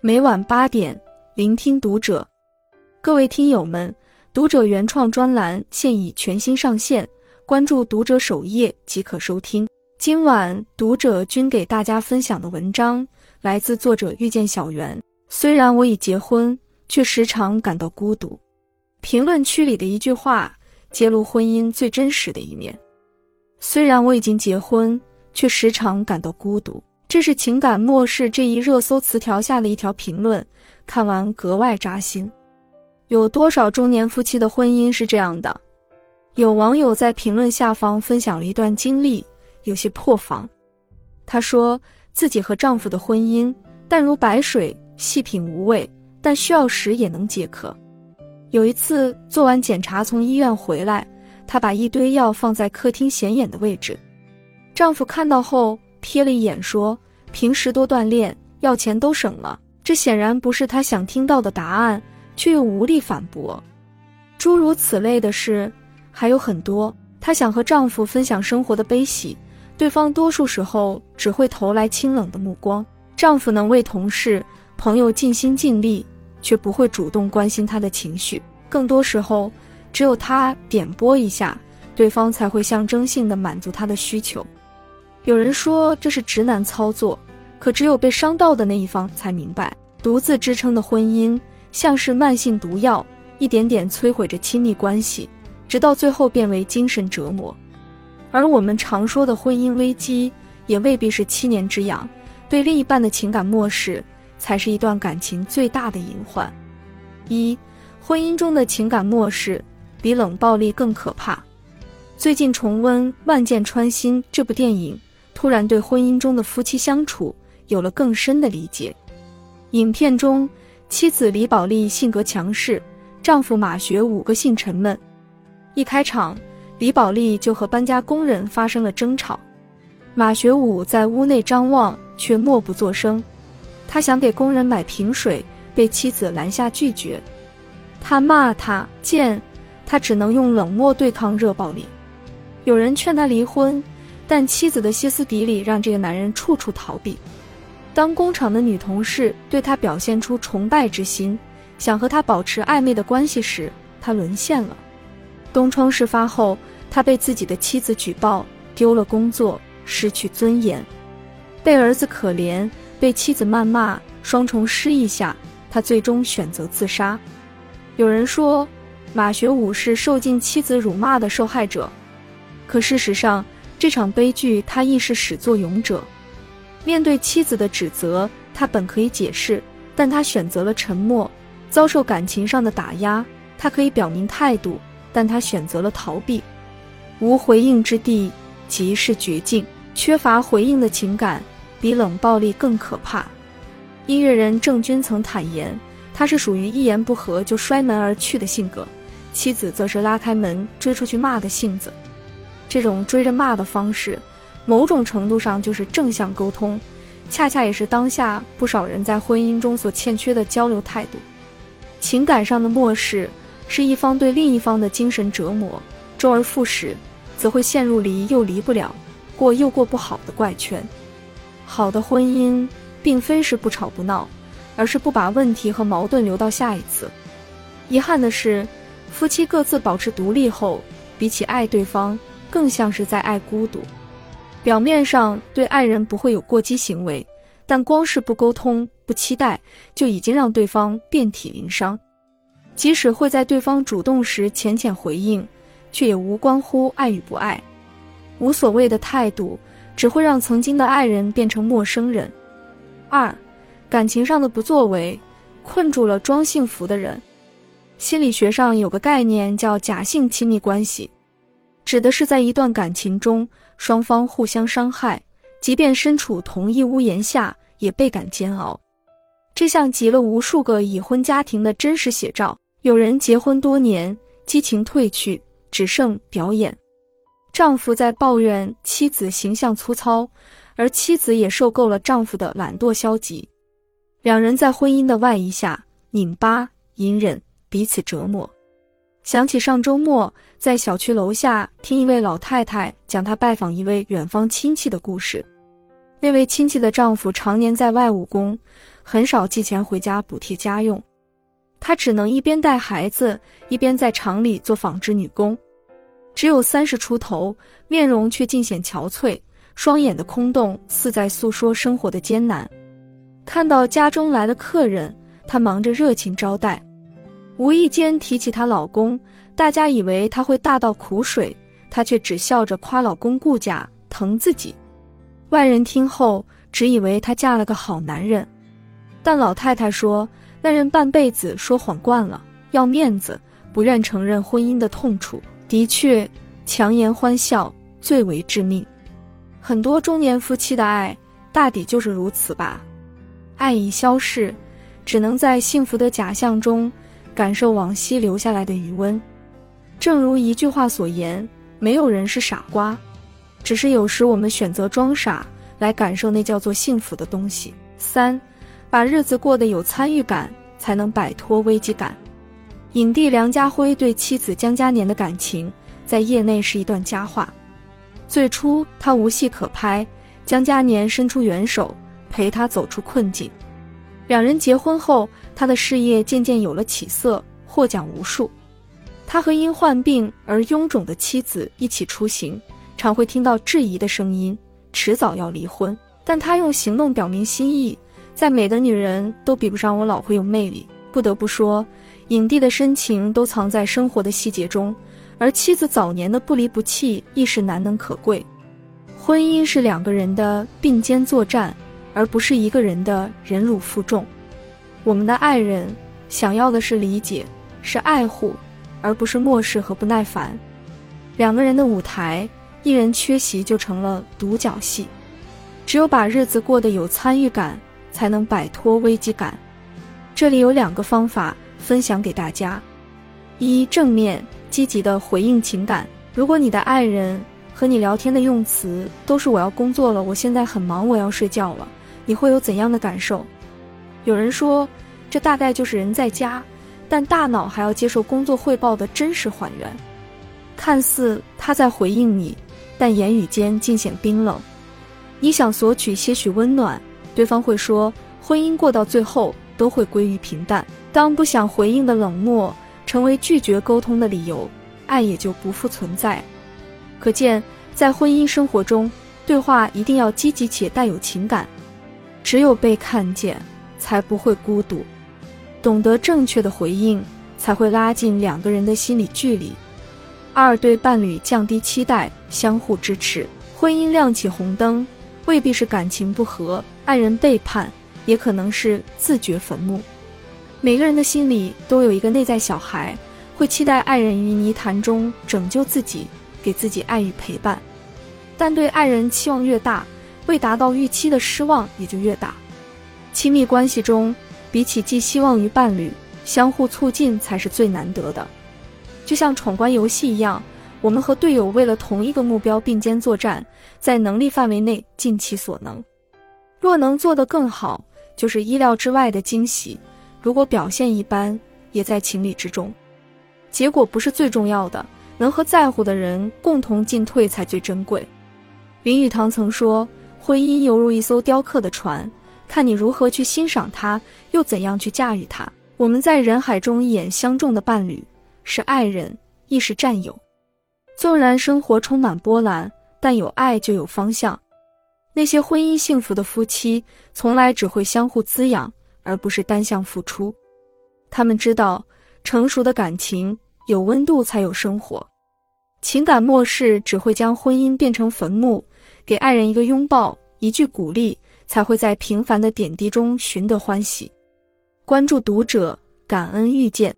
每晚八点，聆听读者。各位听友们，读者原创专栏现已全新上线，关注读者首页即可收听。今晚读者君给大家分享的文章来自作者遇见小圆。虽然我已结婚，却时常感到孤独。评论区里的一句话揭露婚姻最真实的一面。虽然我已经结婚，却时常感到孤独。这是情感漠视这一热搜词条下的一条评论，看完格外扎心。有多少中年夫妻的婚姻是这样的？有网友在评论下方分享了一段经历，有些破防。她说自己和丈夫的婚姻淡如白水，细品无味，但需要时也能解渴。有一次做完检查从医院回来，她把一堆药放在客厅显眼的位置，丈夫看到后。瞥了一眼，说：“平时多锻炼，要钱都省了。”这显然不是他想听到的答案，却又无力反驳。诸如此类的事还有很多。她想和丈夫分享生活的悲喜，对方多数时候只会投来清冷的目光。丈夫能为同事、朋友尽心尽力，却不会主动关心她的情绪。更多时候，只有她点拨一下，对方才会象征性的满足她的需求。有人说这是直男操作，可只有被伤到的那一方才明白，独自支撑的婚姻像是慢性毒药，一点点摧毁着亲密关系，直到最后变为精神折磨。而我们常说的婚姻危机，也未必是七年之痒，对另一半的情感漠视，才是一段感情最大的隐患。一，婚姻中的情感漠视比冷暴力更可怕。最近重温《万箭穿心》这部电影。突然对婚姻中的夫妻相处有了更深的理解。影片中，妻子李宝莉性格强势，丈夫马学武个性沉闷。一开场，李宝莉就和搬家工人发生了争吵。马学武在屋内张望，却默不作声。他想给工人买瓶水，被妻子拦下拒绝。他骂他贱，他只能用冷漠对抗热暴力。有人劝他离婚。但妻子的歇斯底里让这个男人处处逃避。当工厂的女同事对他表现出崇拜之心，想和他保持暧昧的关系时，他沦陷了。东窗事发后，他被自己的妻子举报，丢了工作，失去尊严，被儿子可怜，被妻子谩骂，双重失意下，他最终选择自杀。有人说，马学武是受尽妻子辱骂的受害者，可事实上。这场悲剧，他亦是始作俑者。面对妻子的指责，他本可以解释，但他选择了沉默。遭受感情上的打压，他可以表明态度，但他选择了逃避。无回应之地，即是绝境。缺乏回应的情感，比冷暴力更可怕。音乐人郑钧曾坦言，他是属于一言不合就摔门而去的性格，妻子则是拉开门追出去骂的性子。这种追着骂的方式，某种程度上就是正向沟通，恰恰也是当下不少人在婚姻中所欠缺的交流态度。情感上的漠视，是一方对另一方的精神折磨，周而复始，则会陷入离又离不了、过又过不好的怪圈。好的婚姻，并非是不吵不闹，而是不把问题和矛盾留到下一次。遗憾的是，夫妻各自保持独立后，比起爱对方。更像是在爱孤独。表面上对爱人不会有过激行为，但光是不沟通、不期待，就已经让对方遍体鳞伤。即使会在对方主动时浅浅回应，却也无关乎爱与不爱。无所谓的态度，只会让曾经的爱人变成陌生人。二，感情上的不作为，困住了装幸福的人。心理学上有个概念叫假性亲密关系。指的是在一段感情中，双方互相伤害，即便身处同一屋檐下，也倍感煎熬。这像极了无数个已婚家庭的真实写照。有人结婚多年，激情褪去，只剩表演。丈夫在抱怨妻子形象粗糙，而妻子也受够了丈夫的懒惰消极。两人在婚姻的外衣下拧巴、隐忍，彼此折磨。想起上周末在小区楼下听一位老太太讲她拜访一位远方亲戚的故事，那位亲戚的丈夫常年在外务工，很少寄钱回家补贴家用，她只能一边带孩子，一边在厂里做纺织女工。只有三十出头，面容却尽显憔悴，双眼的空洞似在诉说生活的艰难。看到家中来的客人，她忙着热情招待。无意间提起她老公，大家以为她会大倒苦水，她却只笑着夸老公顾家疼自己。外人听后只以为她嫁了个好男人，但老太太说，那人半辈子说谎惯了，要面子，不愿承认婚姻的痛楚。的确，强颜欢笑最为致命。很多中年夫妻的爱，大抵就是如此吧。爱已消逝，只能在幸福的假象中。感受往昔留下来的余温，正如一句话所言：“没有人是傻瓜，只是有时我们选择装傻来感受那叫做幸福的东西。”三，把日子过得有参与感，才能摆脱危机感。影帝梁家辉对妻子江嘉年的感情，在业内是一段佳话。最初他无戏可拍，江嘉年伸出援手，陪他走出困境。两人结婚后，他的事业渐渐有了起色，获奖无数。他和因患病而臃肿的妻子一起出行，常会听到质疑的声音，迟早要离婚。但他用行动表明心意，再美的女人都比不上我老婆有魅力。不得不说，影帝的深情都藏在生活的细节中，而妻子早年的不离不弃亦是难能可贵。婚姻是两个人的并肩作战。而不是一个人的忍辱负重。我们的爱人想要的是理解，是爱护，而不是漠视和不耐烦。两个人的舞台，一人缺席就成了独角戏。只有把日子过得有参与感，才能摆脱危机感。这里有两个方法分享给大家：一、正面积极的回应情感。如果你的爱人和你聊天的用词都是“我要工作了，我现在很忙，我要睡觉了”。你会有怎样的感受？有人说，这大概就是人在家，但大脑还要接受工作汇报的真实还原。看似他在回应你，但言语间尽显冰冷。你想索取些许温暖，对方会说：“婚姻过到最后都会归于平淡。”当不想回应的冷漠成为拒绝沟通的理由，爱也就不复存在。可见，在婚姻生活中，对话一定要积极且带有情感。只有被看见，才不会孤独；懂得正确的回应，才会拉近两个人的心理距离。二对伴侣降低期待，相互支持。婚姻亮起红灯，未必是感情不和、爱人背叛，也可能是自掘坟墓。每个人的心里都有一个内在小孩，会期待爱人于泥潭中拯救自己，给自己爱与陪伴。但对爱人期望越大，未达到预期的失望也就越大。亲密关系中，比起寄希望于伴侣，相互促进才是最难得的。就像闯关游戏一样，我们和队友为了同一个目标并肩作战，在能力范围内尽其所能。若能做得更好，就是意料之外的惊喜；如果表现一般，也在情理之中。结果不是最重要的，能和在乎的人共同进退才最珍贵。林语堂曾说。婚姻犹如一艘雕刻的船，看你如何去欣赏它，又怎样去驾驭它。我们在人海中一眼相中的伴侣，是爱人，亦是战友。纵然生活充满波澜，但有爱就有方向。那些婚姻幸福的夫妻，从来只会相互滋养，而不是单向付出。他们知道，成熟的感情有温度才有生活。情感漠视只会将婚姻变成坟墓。给爱人一个拥抱，一句鼓励，才会在平凡的点滴中寻得欢喜。关注读者，感恩遇见。